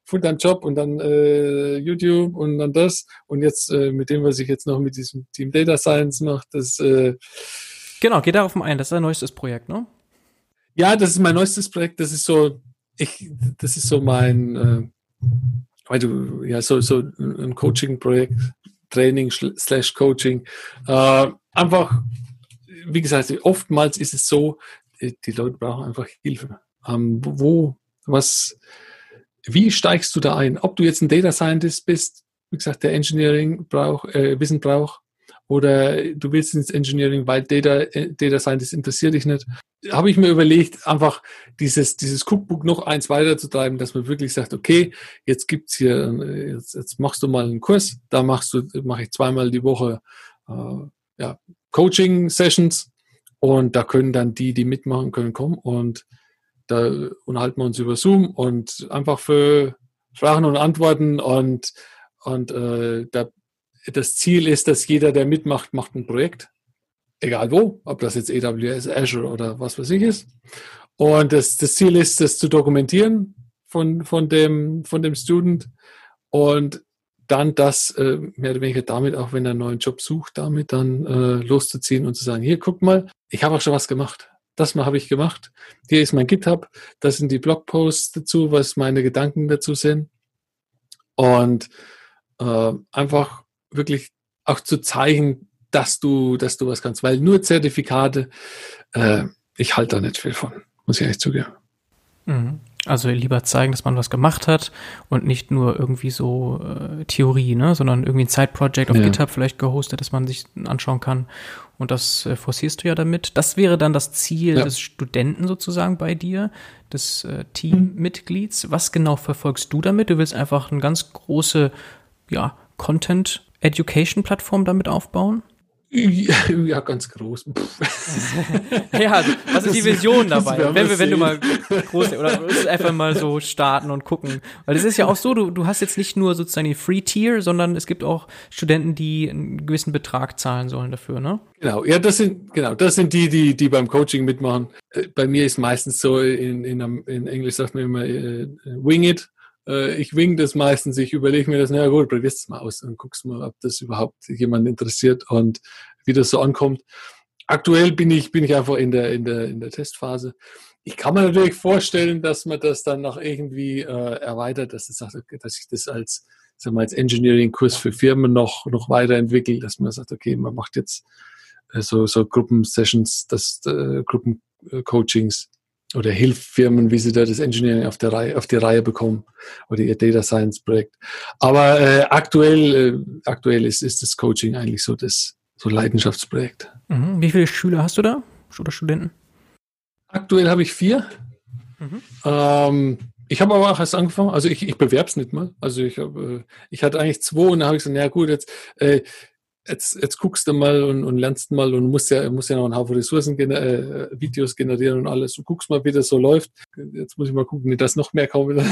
Fulltime-Job und dann äh, YouTube und dann das. Und jetzt äh, mit dem, was ich jetzt noch mit diesem Team Data Science mache, das. Äh, genau, geh darauf ein. Das ist dein neuestes Projekt, ne? Ja, das ist mein neuestes Projekt. Das ist so, ich, das ist so mein, äh, weil du, ja, so, so ein Coaching-Projekt, Training slash Coaching. Äh, einfach, wie gesagt, oftmals ist es so, die Leute brauchen einfach Hilfe. Ähm, wo, was, wie steigst du da ein? Ob du jetzt ein Data Scientist bist, wie gesagt, der Engineering braucht, äh, Wissen braucht, oder du willst ins Engineering, weil Data, äh, Data Scientist interessiert dich nicht. Habe ich mir überlegt, einfach dieses, dieses Cookbook noch eins weiterzutreiben, dass man wirklich sagt, okay, jetzt gibt's hier, äh, jetzt, jetzt machst du mal einen Kurs, da machst du, mache ich zweimal die Woche äh, ja, Coaching-Sessions und da können dann die, die mitmachen können, kommen und da unterhalten wir uns über Zoom und einfach für Fragen und Antworten und, und äh, da, das Ziel ist, dass jeder, der mitmacht, macht ein Projekt. Egal wo, ob das jetzt AWS, Azure oder was weiß ich ist. Und das, das Ziel ist, das zu dokumentieren von, von, dem, von dem Student und dann das äh, mehr oder weniger damit, auch wenn er einen neuen Job sucht, damit dann äh, loszuziehen und zu sagen, hier, guck mal, ich habe auch schon was gemacht das mal habe ich gemacht. Hier ist mein GitHub, das sind die Blogposts dazu, was meine Gedanken dazu sind. Und äh, einfach wirklich auch zu zeigen, dass du, dass du was kannst, weil nur Zertifikate, äh, ich halte da nicht viel von, muss ich ehrlich zugeben. Mhm. Also lieber zeigen, dass man was gemacht hat und nicht nur irgendwie so äh, Theorie, ne, sondern irgendwie ein Side-Project auf ja. GitHub vielleicht gehostet, dass man sich anschauen kann. Und das äh, forcierst du ja damit. Das wäre dann das Ziel ja. des Studenten sozusagen bei dir, des äh, Teammitglieds. Was genau verfolgst du damit? Du willst einfach eine ganz große, ja, Content-Education-Plattform damit aufbauen? Ja, ganz groß. ja, also, was ist die Vision dabei? Wenn, wir, wenn du mal groß, oder einfach mal so starten und gucken. Weil es ist ja auch so, du, du hast jetzt nicht nur sozusagen die Free Tier, sondern es gibt auch Studenten, die einen gewissen Betrag zahlen sollen dafür, ne? Genau, ja, das sind, genau, das sind die, die, die beim Coaching mitmachen. Äh, bei mir ist meistens so, in, in, in Englisch sagt man immer, uh, wing it. Äh, ich wing das meistens, ich überlege mir das, na gut, probier's es mal aus und guckst mal, ob das überhaupt jemand interessiert und wie das so ankommt. Aktuell bin ich, bin ich einfach in der, in der, in der Testphase. Ich kann mir natürlich vorstellen, dass man das dann noch irgendwie äh, erweitert, dass, das, dass ich das als, sagen wir, als Engineering-Kurs für Firmen noch, noch weiterentwickelt, dass man sagt, okay, man macht jetzt äh, so, so Gruppensessions, das, äh, Gruppencoachings oder hilft Firmen, wie sie da das Engineering auf, der Reihe, auf die Reihe bekommen oder ihr Data Science Projekt. Aber äh, aktuell, äh, aktuell ist, ist das Coaching eigentlich so das so Leidenschaftsprojekt. Mhm. Wie viele Schüler hast du da oder Studenten? Aktuell habe ich vier. Mhm. Ähm, ich habe aber auch erst angefangen, also ich, ich bewerbe es nicht mal. Also ich, hab, äh, ich hatte eigentlich zwei und dann habe ich gesagt, naja gut, jetzt, äh, jetzt, jetzt guckst du mal und, und lernst mal und musst ja, musst ja noch einen Haufen Ressourcen, gener äh, Videos generieren und alles. Du guckst mal, wie das so läuft. Jetzt muss ich mal gucken, wie das noch mehr kaufe.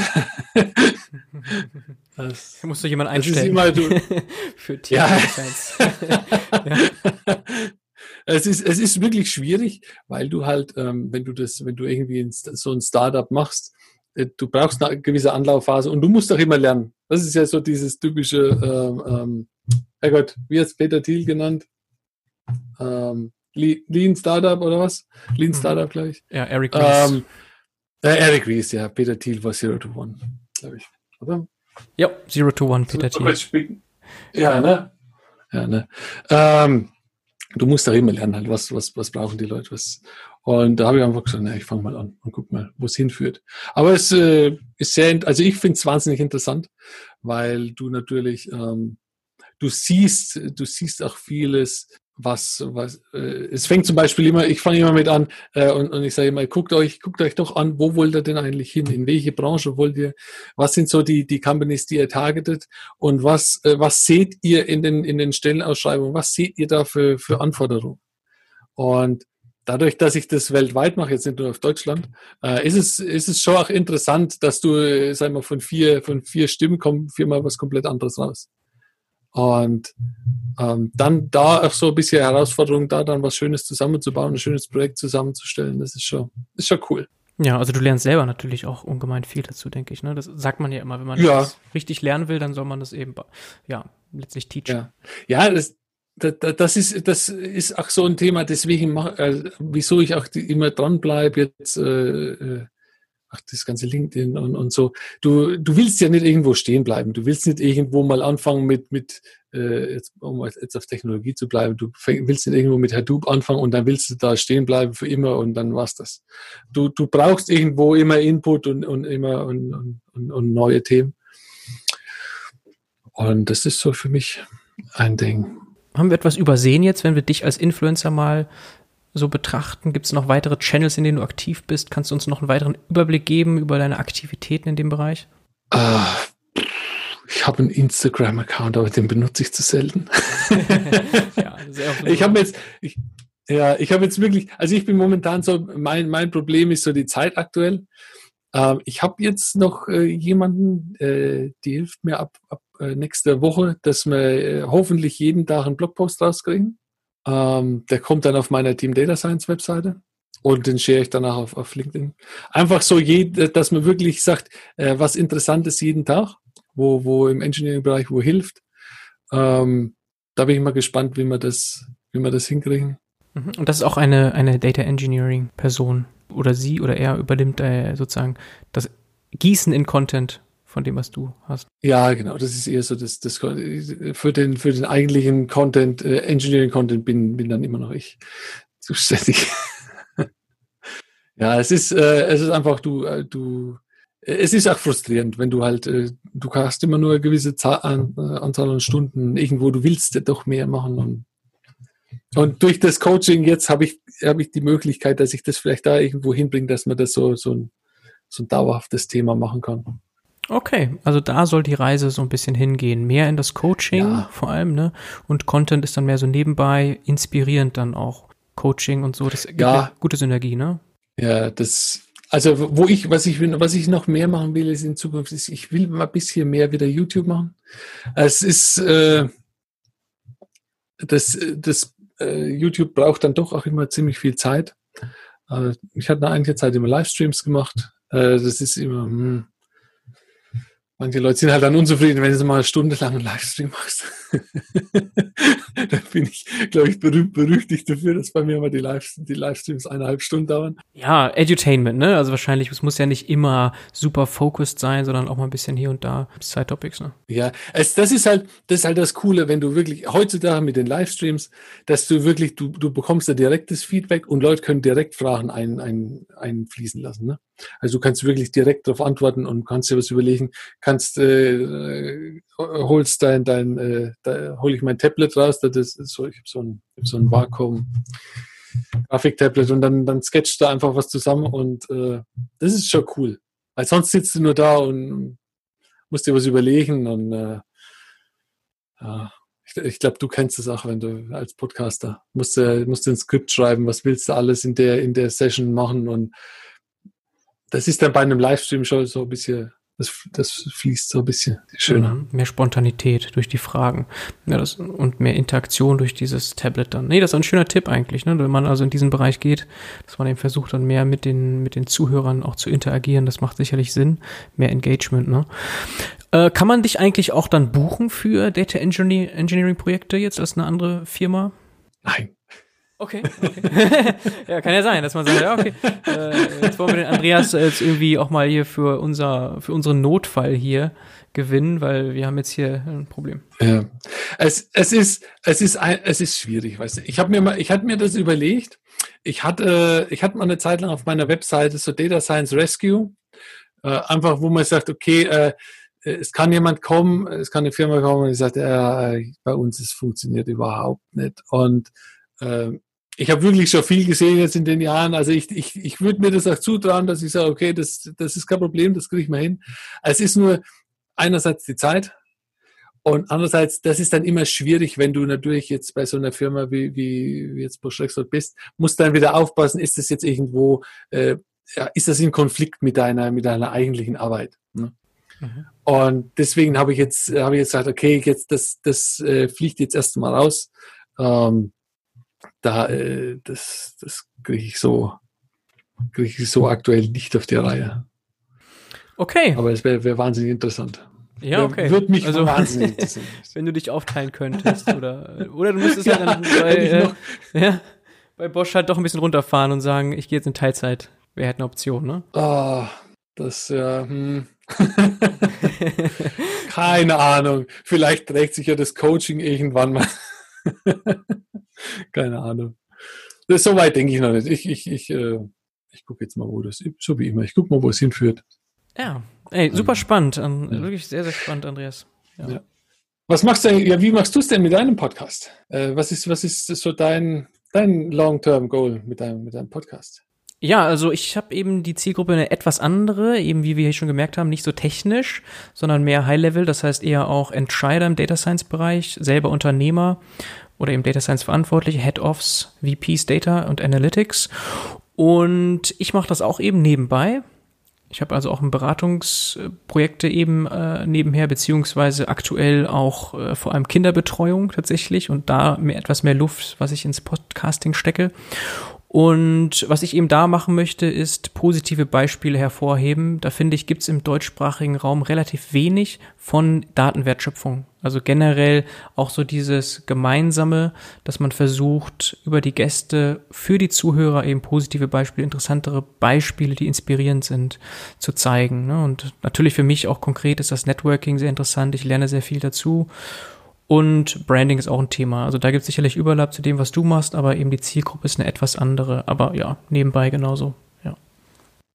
das, da musst du jemanden einstellen. Immer, du, Für ja. ja. Es ist, es ist wirklich schwierig, weil du halt, ähm, wenn du das, wenn du irgendwie so ein Startup machst, äh, du brauchst eine gewisse Anlaufphase und du musst auch immer lernen. Das ist ja so dieses typische ähm, ähm, Herrgott, wie hat Peter Thiel genannt? Ähm, Lean Startup oder was? Lean mhm. Startup gleich. Ja, Eric Ries. Ähm, äh, Eric Ries, ja. Peter Thiel war Zero to One, glaube ich. Oder? Ja, Zero to One, Peter Thiel. Ja, ne? Ja, ne? Ähm, du musst da immer lernen, halt, was, was, was brauchen die Leute, was. Und da habe ich einfach gesagt, na, ich fange mal an und guck mal, wo es hinführt. Aber es äh, ist sehr, also ich finde es wahnsinnig interessant, weil du natürlich ähm, du siehst, du siehst auch vieles, was, was äh, es fängt zum Beispiel immer, ich fange immer mit an äh, und, und ich sage immer, guckt euch, guckt euch doch an, wo wollt ihr denn eigentlich hin? In welche Branche wollt ihr? Was sind so die, die Companies, die ihr targetet? Und was, äh, was seht ihr in den, in den Stellenausschreibungen? Was seht ihr da für, für Anforderungen? Und dadurch, dass ich das weltweit mache, jetzt nicht nur auf Deutschland, äh, ist, es, ist es schon auch interessant, dass du, äh, sag mal, von vier, von vier Stimmen kommt viermal was komplett anderes raus. Und ähm, dann da auch so ein bisschen Herausforderung, da dann was Schönes zusammenzubauen, ein schönes Projekt zusammenzustellen, das ist schon, ist schon cool. Ja, also du lernst selber natürlich auch ungemein viel dazu, denke ich. Ne? Das sagt man ja immer, wenn man ja. das richtig lernen will, dann soll man das eben, ja, letztlich teachen. Ja, ja das, das, das, ist, das ist auch so ein Thema, deswegen, mach, äh, wieso ich auch die, immer dranbleibe, jetzt äh, äh ach, das ganze LinkedIn und, und so. Du, du willst ja nicht irgendwo stehen bleiben. Du willst nicht irgendwo mal anfangen mit, mit äh, jetzt, um jetzt auf Technologie zu bleiben. Du willst nicht irgendwo mit Hadoop anfangen und dann willst du da stehen bleiben für immer und dann war's das. Du, du brauchst irgendwo immer Input und, und immer und, und, und, und neue Themen. Und das ist so für mich ein Ding. Haben wir etwas übersehen jetzt, wenn wir dich als Influencer mal so betrachten? Gibt es noch weitere Channels, in denen du aktiv bist? Kannst du uns noch einen weiteren Überblick geben über deine Aktivitäten in dem Bereich? Uh, ich habe einen Instagram-Account, aber den benutze ich zu selten. ja, ich habe jetzt, ich, ja, ich habe jetzt wirklich, also ich bin momentan so, mein, mein Problem ist so die Zeit aktuell. Ähm, ich habe jetzt noch äh, jemanden, äh, die hilft mir ab, ab äh, nächster Woche, dass wir äh, hoffentlich jeden Tag einen Blogpost rauskriegen. Ähm, der kommt dann auf meiner Team Data Science Webseite und den share ich danach auf, auf LinkedIn. Einfach so, je, dass man wirklich sagt, äh, was interessant ist jeden Tag, wo, wo im Engineering-Bereich wo hilft. Ähm, da bin ich mal gespannt, wie wir das, wie wir das hinkriegen. Mhm. Und das ist auch eine, eine Data Engineering Person oder sie oder er übernimmt äh, sozusagen das Gießen in Content von dem, was du hast. Ja, genau. Das ist eher so das, das für den, für den eigentlichen Content, äh, Engineering Content bin, bin dann immer noch ich zuständig. ja, es ist, äh, es ist einfach, du, äh, du, es ist auch frustrierend, wenn du halt, äh, du hast immer nur eine gewisse Zahl, an, äh, Anzahl an Stunden irgendwo, du willst doch mehr machen und und durch das Coaching jetzt habe ich, habe ich die Möglichkeit, dass ich das vielleicht da irgendwo hinbringe, dass man das so, so ein, so ein dauerhaftes Thema machen kann. Okay, also da soll die Reise so ein bisschen hingehen. Mehr in das Coaching ja. vor allem, ne? Und Content ist dann mehr so nebenbei, inspirierend dann auch. Coaching und so, das gibt ja gute Synergie, ne? Ja, das, also wo ich, was ich, was ich noch mehr machen will, ist in Zukunft, ist, ich will mal ein bisschen mehr wieder YouTube machen. Es ist, äh, das, das äh, YouTube braucht dann doch auch immer ziemlich viel Zeit. Äh, ich hatte eine einige Zeit immer Livestreams gemacht. Äh, das ist immer, hm, Manche Leute sind halt dann unzufrieden, wenn du mal eine Stunde lang einen Livestream machst. dann bin ich, glaube ich, berühmt berüchtigt dafür, dass bei mir mal die, Live die Livestreams eineinhalb Stunden dauern. Ja, Edutainment, ne? Also wahrscheinlich, es muss ja nicht immer super focused sein, sondern auch mal ein bisschen hier und da Side-Topics, ne? Ja, es, das ist halt, das ist halt das Coole, wenn du wirklich heutzutage mit den Livestreams, dass du wirklich, du, du bekommst da direktes Feedback und Leute können direkt Fragen ein, ein, einfließen lassen, ne? Also du kannst wirklich direkt darauf antworten und kannst dir was überlegen, kannst äh, äh holst dein, dein äh, da hole ich mein Tablet raus, das ist so, ich habe so ein, hab so ein Vakuum Grafiktablet und dann, dann sketcht da einfach was zusammen und äh, das ist schon cool. Weil sonst sitzt du nur da und musst dir was überlegen und äh, ja, ich, ich glaube, du kennst das auch, wenn du als Podcaster musst musst du ein Skript schreiben, was willst du alles in der, in der Session machen und das ist dann bei einem Livestream schon so ein bisschen, das, das fließt so ein bisschen schöner. Mhm, mehr Spontanität durch die Fragen ja, das, und mehr Interaktion durch dieses Tablet dann. Nee, das ist ein schöner Tipp eigentlich, ne? wenn man also in diesen Bereich geht, dass man eben versucht, dann mehr mit den, mit den Zuhörern auch zu interagieren. Das macht sicherlich Sinn. Mehr Engagement. Ne? Äh, kann man dich eigentlich auch dann buchen für Data Engineering Projekte jetzt als eine andere Firma? Nein. Okay, okay. ja, kann ja sein, dass man sagt, ja, okay, äh, jetzt wollen wir den Andreas jetzt irgendwie auch mal hier für unser, für unseren Notfall hier gewinnen, weil wir haben jetzt hier ein Problem. Ja. Es, es ist, es ist, ein, es ist schwierig, weißt du. Ich habe mir mal, mir das überlegt. Ich hatte, ich hatte mal eine Zeit lang auf meiner Webseite so Data Science Rescue, äh, einfach, wo man sagt, okay, äh, es kann jemand kommen, es kann eine Firma kommen und die sagt, ja, bei uns es funktioniert überhaupt nicht. Und äh, ich habe wirklich schon viel gesehen jetzt in den Jahren. Also ich, ich, ich würde mir das auch zutrauen, dass ich sage, okay, das, das ist kein Problem, das kriege ich mal hin. Es ist nur einerseits die Zeit und andererseits, das ist dann immer schwierig, wenn du natürlich jetzt bei so einer Firma wie, wie, jetzt Bosch Rexroth bist, musst dann wieder aufpassen, ist das jetzt irgendwo, äh, ja, ist das in Konflikt mit deiner, mit deiner eigentlichen Arbeit. Ne? Mhm. Und deswegen habe ich jetzt, habe ich jetzt gesagt, okay, jetzt das, das äh, fliegt jetzt erstmal raus. Ähm, da, äh, das, das kriege ich so, kriege ich so aktuell nicht auf die Reihe. Okay. Aber es wäre wär wahnsinnig interessant. Ja, okay. Würde mich also, wahnsinnig interessieren. wenn du dich aufteilen könntest oder, oder du müsstest ja, halt dann bei, äh, ja, bei Bosch halt doch ein bisschen runterfahren und sagen, ich gehe jetzt in Teilzeit. Wäre halt eine Option, ne? Ah, oh, das, ja, hm. Keine Ahnung. Vielleicht trägt sich ja das Coaching irgendwann mal. Keine Ahnung. Das so weit denke ich noch nicht. Ich, ich, ich, äh, ich gucke jetzt mal, wo das, so wie immer, ich gucke mal, wo es hinführt. Ja, ey, super spannend. Ja. Wirklich sehr, sehr spannend, Andreas. Ja. ja. Was machst du denn, ja, wie machst du es denn mit deinem Podcast? Äh, was ist, was ist so dein, dein Long-Term-Goal mit deinem, mit deinem Podcast? Ja, also ich habe eben die Zielgruppe eine etwas andere, eben wie wir hier schon gemerkt haben, nicht so technisch, sondern mehr High-Level, das heißt eher auch Entscheider im Data Science-Bereich, selber Unternehmer oder eben Data Science Verantwortliche, Head-Offs, VPs Data und Analytics. Und ich mache das auch eben nebenbei. Ich habe also auch ein Beratungsprojekte eben äh, nebenher, beziehungsweise aktuell auch äh, vor allem Kinderbetreuung tatsächlich und da mir etwas mehr Luft, was ich ins Podcasting stecke. Und was ich eben da machen möchte, ist positive Beispiele hervorheben. Da finde ich, gibt es im deutschsprachigen Raum relativ wenig von Datenwertschöpfung. Also generell auch so dieses Gemeinsame, dass man versucht, über die Gäste für die Zuhörer eben positive Beispiele, interessantere Beispiele, die inspirierend sind, zu zeigen. Ne? Und natürlich für mich auch konkret ist das Networking sehr interessant. Ich lerne sehr viel dazu. Und Branding ist auch ein Thema. Also da gibt es sicherlich Überlapp zu dem, was du machst, aber eben die Zielgruppe ist eine etwas andere. Aber ja, nebenbei genauso. Ja,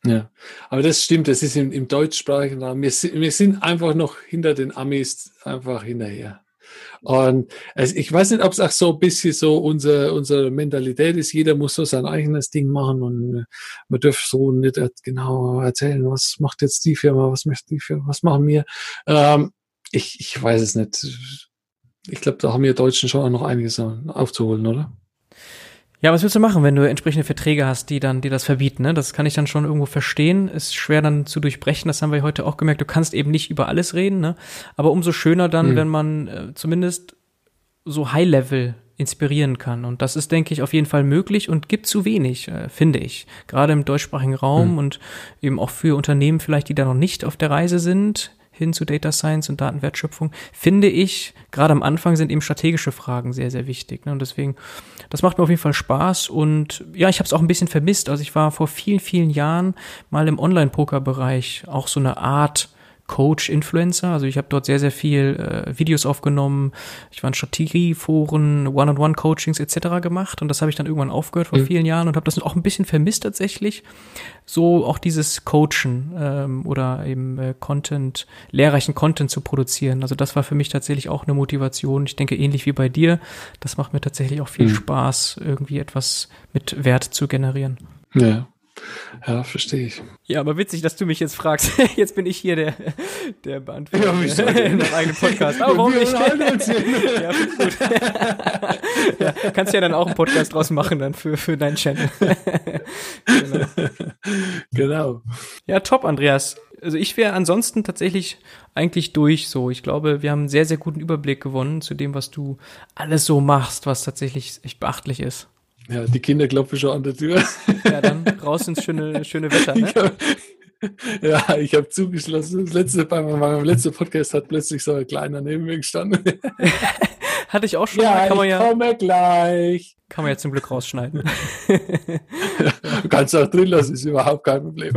ja. aber das stimmt, das ist im, im deutschsprachigen Raum. Wir, wir sind einfach noch hinter den Amis einfach hinterher. Und also ich weiß nicht, ob es auch so ein bisschen so unsere, unsere Mentalität ist. Jeder muss so sein eigenes Ding machen und man darf so nicht genau erzählen, was macht jetzt die Firma, was macht die Firma, was machen wir. Ähm, ich, ich weiß es nicht ich glaube, da haben wir Deutschen schon auch noch einiges aufzuholen, oder? Ja, was willst du machen, wenn du entsprechende Verträge hast, die dann, die das verbieten? Ne? Das kann ich dann schon irgendwo verstehen. Ist schwer dann zu durchbrechen. Das haben wir heute auch gemerkt. Du kannst eben nicht über alles reden. Ne? Aber umso schöner dann, mhm. wenn man äh, zumindest so High Level inspirieren kann. Und das ist, denke ich, auf jeden Fall möglich und gibt zu wenig, äh, finde ich. Gerade im deutschsprachigen Raum mhm. und eben auch für Unternehmen vielleicht, die da noch nicht auf der Reise sind, hin zu Data Science und Datenwertschöpfung, finde ich, gerade am Anfang sind eben strategische Fragen sehr, sehr wichtig. Ne? Und deswegen, das macht mir auf jeden Fall Spaß. Und ja, ich habe es auch ein bisschen vermisst. Also ich war vor vielen, vielen Jahren mal im Online-Poker-Bereich auch so eine Art Coach, Influencer. Also ich habe dort sehr, sehr viel äh, Videos aufgenommen. Ich war in Strategieforen, One-on-One-Coachings etc. gemacht und das habe ich dann irgendwann aufgehört vor mhm. vielen Jahren und habe das auch ein bisschen vermisst tatsächlich. So auch dieses Coachen ähm, oder eben äh, Content, lehrreichen Content zu produzieren. Also das war für mich tatsächlich auch eine Motivation. Ich denke ähnlich wie bei dir. Das macht mir tatsächlich auch viel mhm. Spaß, irgendwie etwas mit Wert zu generieren. Ja. Ja, verstehe ich. Ja, aber witzig, dass du mich jetzt fragst. Jetzt bin ich hier der, der Beantworter ja, wieso? in deinem eigenen Podcast. Aber warum nicht? ja, gut. ja, kannst ja dann auch einen Podcast draus machen dann für, für deinen Channel. genau. genau. Ja, top, Andreas. Also ich wäre ansonsten tatsächlich eigentlich durch so. Ich glaube, wir haben einen sehr, sehr guten Überblick gewonnen zu dem, was du alles so machst, was tatsächlich echt beachtlich ist. Ja, die Kinder klopfen schon an der Tür. Ja, dann raus ins schöne, schöne Wetter, ne? Ich hab, ja, ich habe zugeschlossen. Das letzte, bei meinem letzten Podcast hat plötzlich so ein kleiner neben mir gestanden. Hatte ich auch schon. Ja, kann man ich ja, komme gleich. Kann man ja zum Glück rausschneiden. du kannst auch drin lassen, ist überhaupt kein Problem.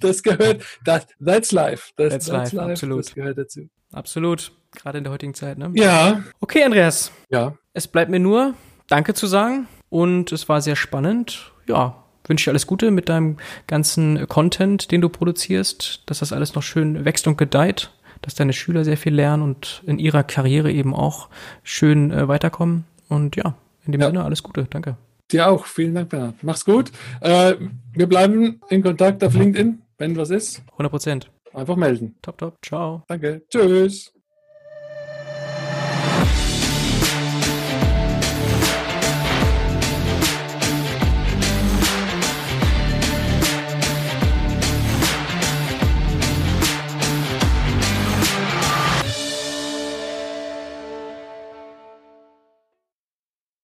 das gehört, das, that's life. Das, that's, that's life, life, absolut. Das gehört dazu. Absolut. Gerade in der heutigen Zeit, ne? Ja. Okay, Andreas. Ja. Es bleibt mir nur Danke zu sagen und es war sehr spannend. Ja, wünsche dir alles Gute mit deinem ganzen Content, den du produzierst, dass das alles noch schön wächst und gedeiht, dass deine Schüler sehr viel lernen und in ihrer Karriere eben auch schön äh, weiterkommen. Und ja, in dem ja. Sinne alles Gute. Danke. Dir auch. Vielen Dank, Bernhard. Mach's gut. Äh, wir bleiben in Kontakt auf LinkedIn, wenn was ist. 100 Prozent. Einfach melden. Top, top. Ciao. Danke. Tschüss.